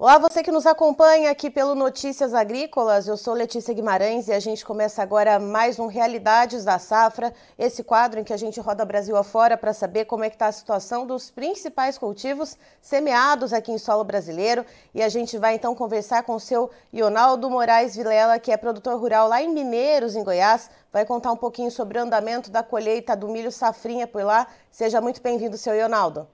Olá, você que nos acompanha aqui pelo Notícias Agrícolas, eu sou Letícia Guimarães e a gente começa agora mais um Realidades da Safra, esse quadro em que a gente roda Brasil afora para saber como é que está a situação dos principais cultivos semeados aqui em solo brasileiro e a gente vai então conversar com o seu Ionaldo Moraes Vilela, que é produtor rural lá em Mineiros, em Goiás, vai contar um pouquinho sobre o andamento da colheita do milho safrinha por lá. Seja muito bem-vindo, seu Ionaldo.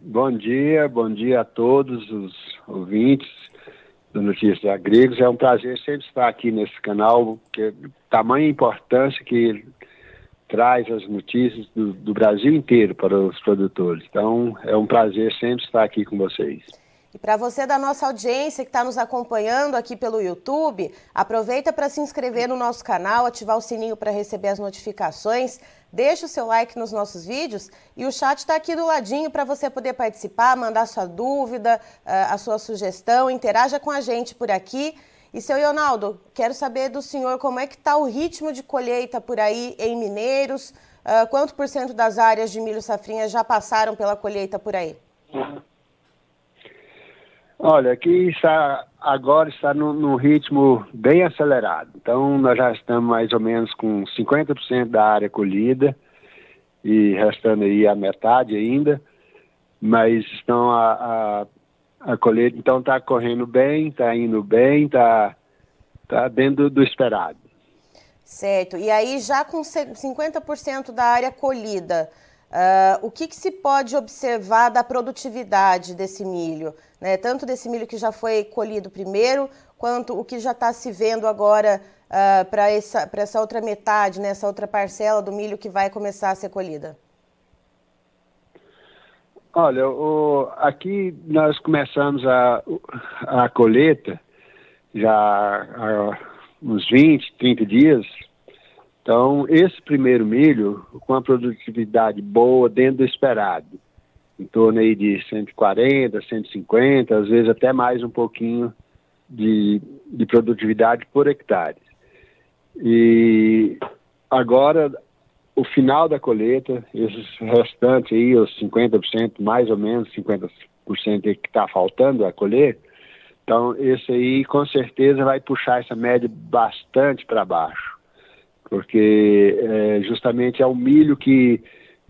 Bom dia, bom dia a todos os ouvintes do Notícias Agrícolas. É um prazer sempre estar aqui nesse canal, que tamanha importância que traz as notícias do, do Brasil inteiro para os produtores. Então, é um prazer sempre estar aqui com vocês. E para você da nossa audiência que está nos acompanhando aqui pelo YouTube, aproveita para se inscrever no nosso canal, ativar o sininho para receber as notificações, deixa o seu like nos nossos vídeos e o chat está aqui do ladinho para você poder participar, mandar sua dúvida, eh, a sua sugestão, interaja com a gente por aqui. E seu Leonardo, quero saber do senhor como é que está o ritmo de colheita por aí em Mineiros, uh, quanto por cento das áreas de milho safrinha já passaram pela colheita por aí? Olha, aqui está, agora está num, num, ritmo bem acelerado. Então, nós já estamos mais ou menos com 50% da área colhida e restando aí a metade ainda, mas estão a, a, a colheita, então está correndo bem, está indo bem, está tá dentro do esperado. Certo. E aí, já com 50% da área colhida, Uh, o que, que, se pode observar da produtividade desse milho? Né? Tanto desse milho que já foi colhido primeiro, quanto o que já está se vendo agora uh, para essa, essa outra metade, né? essa outra parcela do milho que vai começar a ser colhida? Olha, o, aqui nós começamos a, a colheita já há uns 20, 30 dias, então, esse primeiro milho, com a produtividade boa, dentro do esperado, em torno aí de 140, 150, às vezes até mais um pouquinho de, de produtividade por hectare. E agora, o final da colheita, esses restantes aí, os 50%, mais ou menos 50% que está faltando a colher, então esse aí com certeza vai puxar essa média bastante para baixo porque é, justamente é o milho que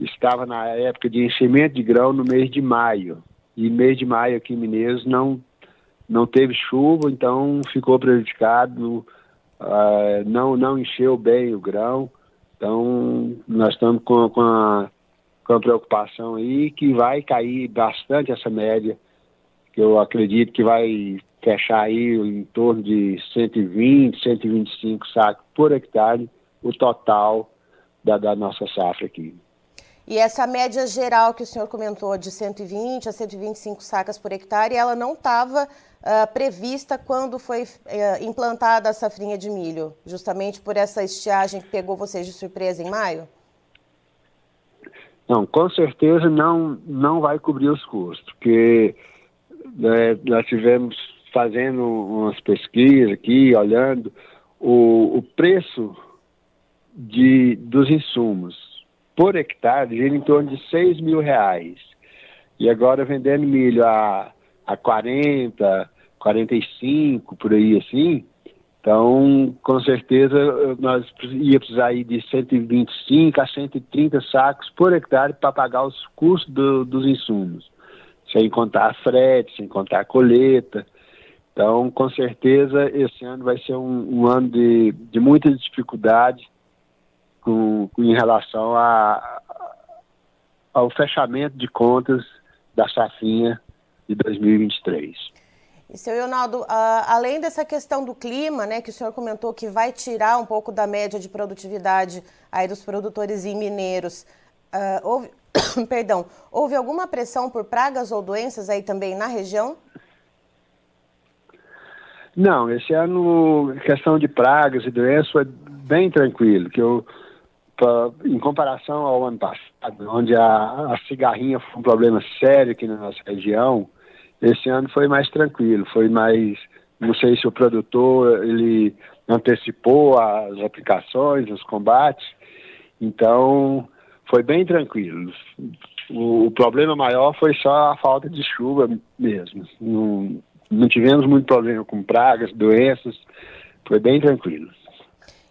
estava na época de enchimento de grão no mês de maio. E mês de maio aqui em Mineiros não, não teve chuva, então ficou prejudicado, uh, não, não encheu bem o grão. Então nós estamos com, com, a, com a preocupação aí que vai cair bastante essa média, que eu acredito que vai fechar aí em torno de 120, 125 sacos por hectare o total da, da nossa safra aqui. E essa média geral que o senhor comentou de 120 a 125 sacas por hectare, ela não estava uh, ah, prevista quando foi uh, implantada a safrinha de milho, justamente por essa estiagem que pegou vocês de surpresa em maio? Não, com certeza não, não vai cobrir os custos, porque né, nós tivemos fazendo umas pesquisas aqui, olhando, o, o preço de, dos insumos por hectare gira em torno de 6 mil reais. E agora vendendo milho a, a 40, 45, por aí assim, então com certeza nós ia precisar ir de 125 a 130 sacos por hectare para pagar os custos do, dos insumos, sem contar frete, sem contar colheita. Então, com certeza, esse ano vai ser um, um ano de, de muita dificuldade com, em relação a, ao fechamento de contas da safrinha de 2023. E, seu Leonardo, uh, além dessa questão do clima, né, que o senhor comentou que vai tirar um pouco da média de produtividade aí dos produtores e mineiros, uh, houve, perdão, houve alguma pressão por pragas ou doenças aí também na região? Não, esse ano, questão de pragas e doenças foi bem tranquilo, que eu pra, em comparação ao ano passado, onde a, a cigarrinha foi um problema sério aqui na nossa região, esse ano foi mais tranquilo, foi mais, não sei se o produtor ele antecipou as aplicações, os combates, então foi bem tranquilo. O, o, problema maior foi só a falta de chuva mesmo. Não, não tivemos muito problema com pragas, doenças, foi bem tranquilo.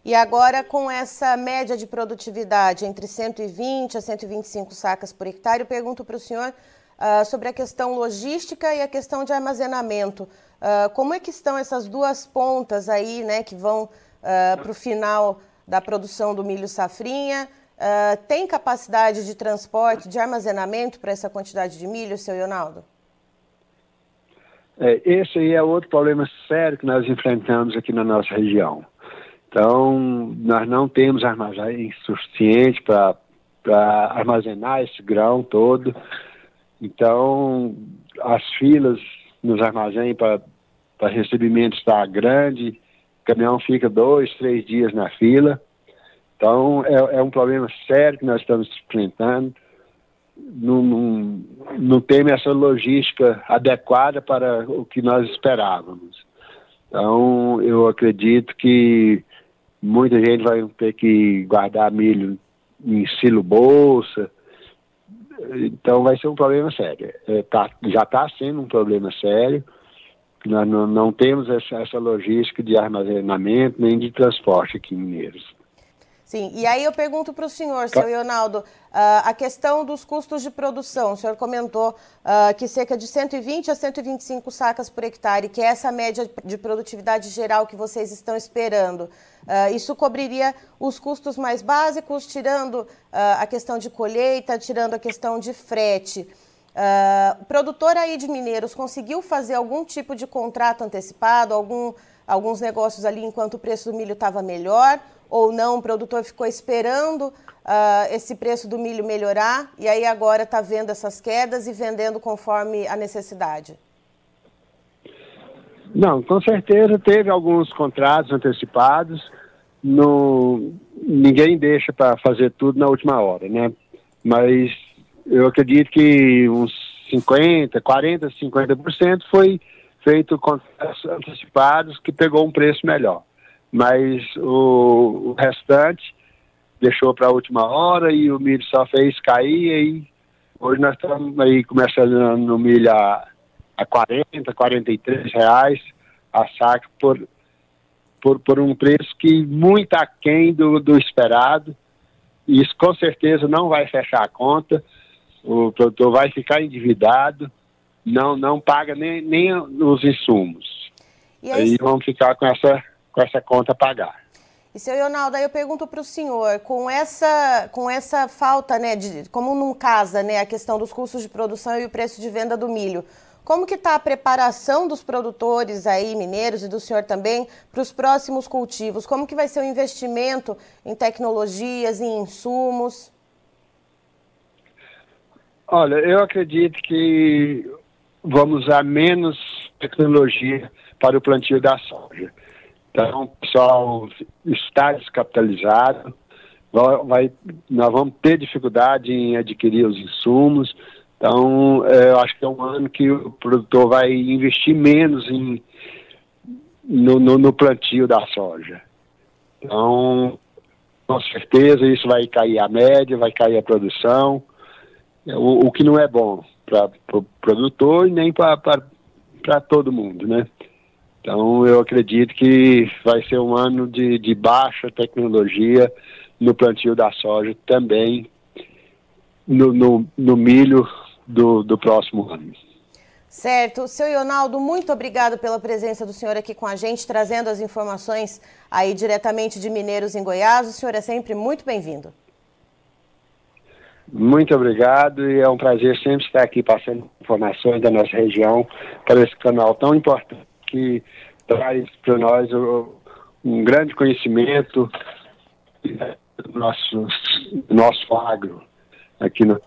E agora, com essa média de produtividade entre 120 a 125 sacas por hectare, eu pergunto para o senhor uh, sobre a questão logística e a questão de armazenamento. Uh, como é que estão essas duas pontas aí, né, que vão uh, para o final da produção do milho safrinha? tem capacidade de transporte, de armazenamento para essa quantidade de milho, seu Ronaldo? É, esse aí é outro problema sério que nós enfrentamos aqui na nossa região. Então, nós não temos armazém suficiente para armazenar esse grão todo. Então, as filas nos armazéns para recebimento está grande, o caminhão fica dois, três dias na fila. Então, é, é um problema sério que nós estamos enfrentando não, não, não tem essa logística adequada para o que nós esperávamos. Então, eu acredito que muita gente vai ter que guardar milho em silo bolsa. Então, vai ser um problema sério. É, tá, já está sendo um problema sério. Nós não, não temos essa, essa logística de armazenamento nem de transporte aqui em Mineiros. Sim, e aí eu pergunto para o senhor, seu Leonardo, uh, a questão dos custos de produção. O senhor comentou uh, que cerca de 120 a 125 sacas por hectare, que é essa média de produtividade geral que vocês estão esperando. Uh, isso cobriria os custos mais básicos, tirando a questão de colheita, tirando a questão de frete. o produtor aí de Mineiros conseguiu fazer algum tipo de contrato antecipado, algum, alguns negócios ali enquanto o preço do milho estava melhor? ou não, o produtor ficou esperando uh, esse preço do milho melhorar e aí agora está vendo essas quedas e vendendo conforme a necessidade? Não, com certeza teve alguns contratos antecipados. No, ninguém deixa para fazer tudo na última hora, né? Mas eu acredito que uns 50, 40, 50% foi feito contratos antecipados que pegou um preço melhor. Mas o, o restante deixou para a última hora e o milho só fez cair e hoje nós estamos aí começando no milho a, a 40, 43 reais a saca por, por, por um preço que muito aquém do, do esperado. Isso com certeza não vai fechar a conta, o produtor vai ficar endividado, não, não paga nem, nem os insumos. E aí, aí vamos ficar com essa com essa conta a pagar. E, seu Leonardo, aí eu pergunto para o senhor, com essa, com essa falta, né, de, como não casa né, a questão dos custos de produção e o preço de venda do milho, como que está a preparação dos produtores aí, mineiros e do senhor também, para os próximos cultivos? Como que vai ser o investimento em tecnologias, em insumos? Olha, eu acredito que vamos usar menos tecnologia para o plantio da soja. Então, o pessoal está descapitalizado, vai, nós vamos ter dificuldade em adquirir os insumos. Então, é, eu acho que é um ano que o produtor vai investir menos em, no, no, no plantio da soja. Então, com certeza, isso vai cair a média, vai cair a produção, o, o que não é bom para o pro produtor e nem para todo mundo, né? Então, eu acredito que vai ser um ano de, de baixa tecnologia no plantio da soja também no, no, no milho do, do próximo ano. Certo. Seu Ronaldo, muito obrigado pela presença do senhor aqui com a gente, trazendo as informações aí diretamente de Mineiros em Goiás. O senhor é sempre muito bem-vindo. Muito obrigado e é um prazer sempre estar aqui passando informações da nossa região para esse canal tão importante que traz para nós um grande conhecimento do nosso, nosso agro aqui no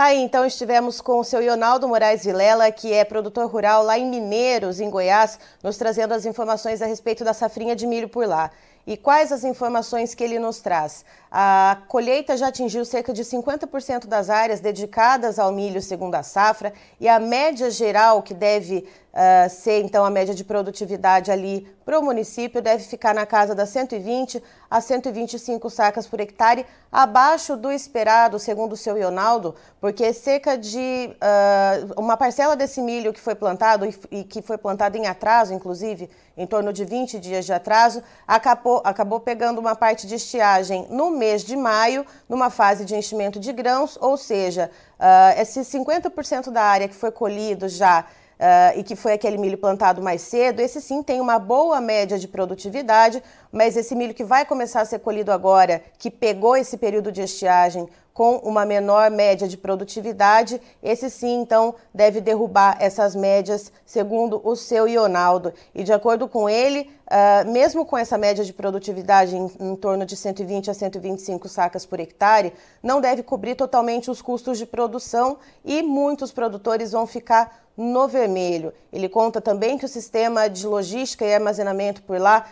Tá aí, então estivemos com o seu Ionaldo Moraes Vilela, que é produtor rural lá em Mineiros, em Goiás, nos trazendo as informações a respeito da safrinha de milho por lá. E quais as informações que ele nos traz? A colheita já atingiu cerca de 50% das áreas dedicadas ao milho segundo a safra e a média geral que deve uh, ser então a média de produtividade ali para o município deve ficar na casa das 120 a 125 sacas por hectare, abaixo do esperado, segundo o seu Ionaldo, porque cerca de uh, uma parcela desse milho que foi plantado e, que foi plantado em atraso, inclusive, em torno de 20 dias de atraso, acabou, acabou pegando uma parte de estiagem no mês de maio, numa fase de enchimento de grãos, ou seja, uh, esse 50% da área que foi colhido já uh, e que foi aquele milho plantado mais cedo, esse sim tem uma boa média de produtividade, mas esse milho que vai começar a ser colhido agora, que pegou esse período de estiagem com uma menor média de produtividade, esse sim, então, deve derrubar essas médias, segundo o seu Ionaldo. E de acordo com ele, uh, mesmo com essa média de produtividade em, em, torno de 120 a 125 sacas por hectare, não deve cobrir totalmente os custos de produção e muitos produtores vão ficar no vermelho. Ele conta também que o sistema de logística e armazenamento por lá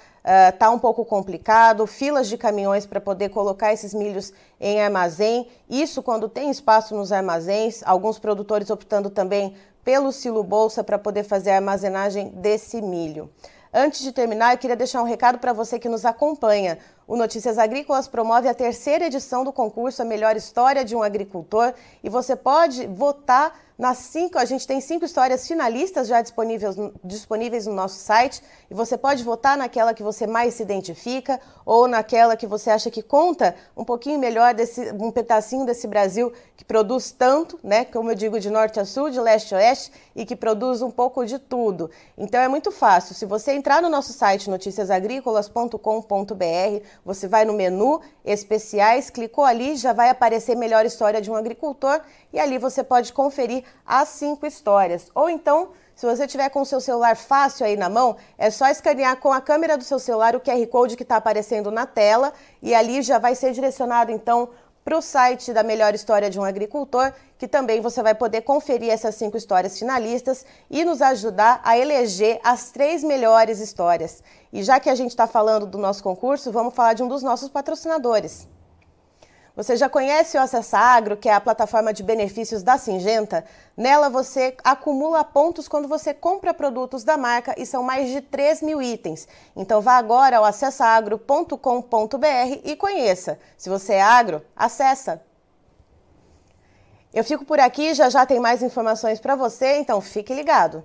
está uh, um pouco complicado, filas de caminhões para poder colocar esses milhos em armazém. Isso quando tem espaço nos armazéns, alguns produtores optando também pelo silo bolsa para poder fazer a armazenagem desse milho. Antes de terminar, eu queria deixar um recado para você que nos acompanha. O Notícias Agrícolas promove a terceira edição do concurso A Melhor História de um Agricultor e você pode votar nas cinco, a gente tem cinco histórias finalistas já disponíveis, disponíveis no nosso site e você pode votar naquela que você mais se identifica ou naquela que você acha que conta um pouquinho melhor desse um pedacinho desse Brasil que produz tanto, né? Como eu digo, de norte a sul, de leste a oeste e que produz um pouco de tudo. Então é muito fácil. Se você entrar no nosso site noticiasagricolas.com.br, você vai no menu especiais, clicou ali, já vai aparecer melhor história de um agricultor e ali você pode conferir as cinco histórias. Ou então, se você tiver com o seu celular fácil aí na mão, é só escanear com a câmera do seu celular o QR Code que está aparecendo na tela e ali já vai ser direcionado então para o site da Melhor História de um Agricultor, que também você vai poder conferir essas cinco histórias finalistas e nos ajudar a eleger as três melhores histórias. E já que a gente está falando do nosso concurso, vamos falar de um dos nossos patrocinadores. Você já conhece o Acessa Agro, que é a plataforma de benefícios da Singenta? Nela você acumula pontos quando você compra produtos da marca e são mais de 3 mil itens. Então vá agora ao acessaagro.com.br e conheça. Se você é agro, acessa! Eu fico por aqui, já já tem mais informações para você, então fique ligado.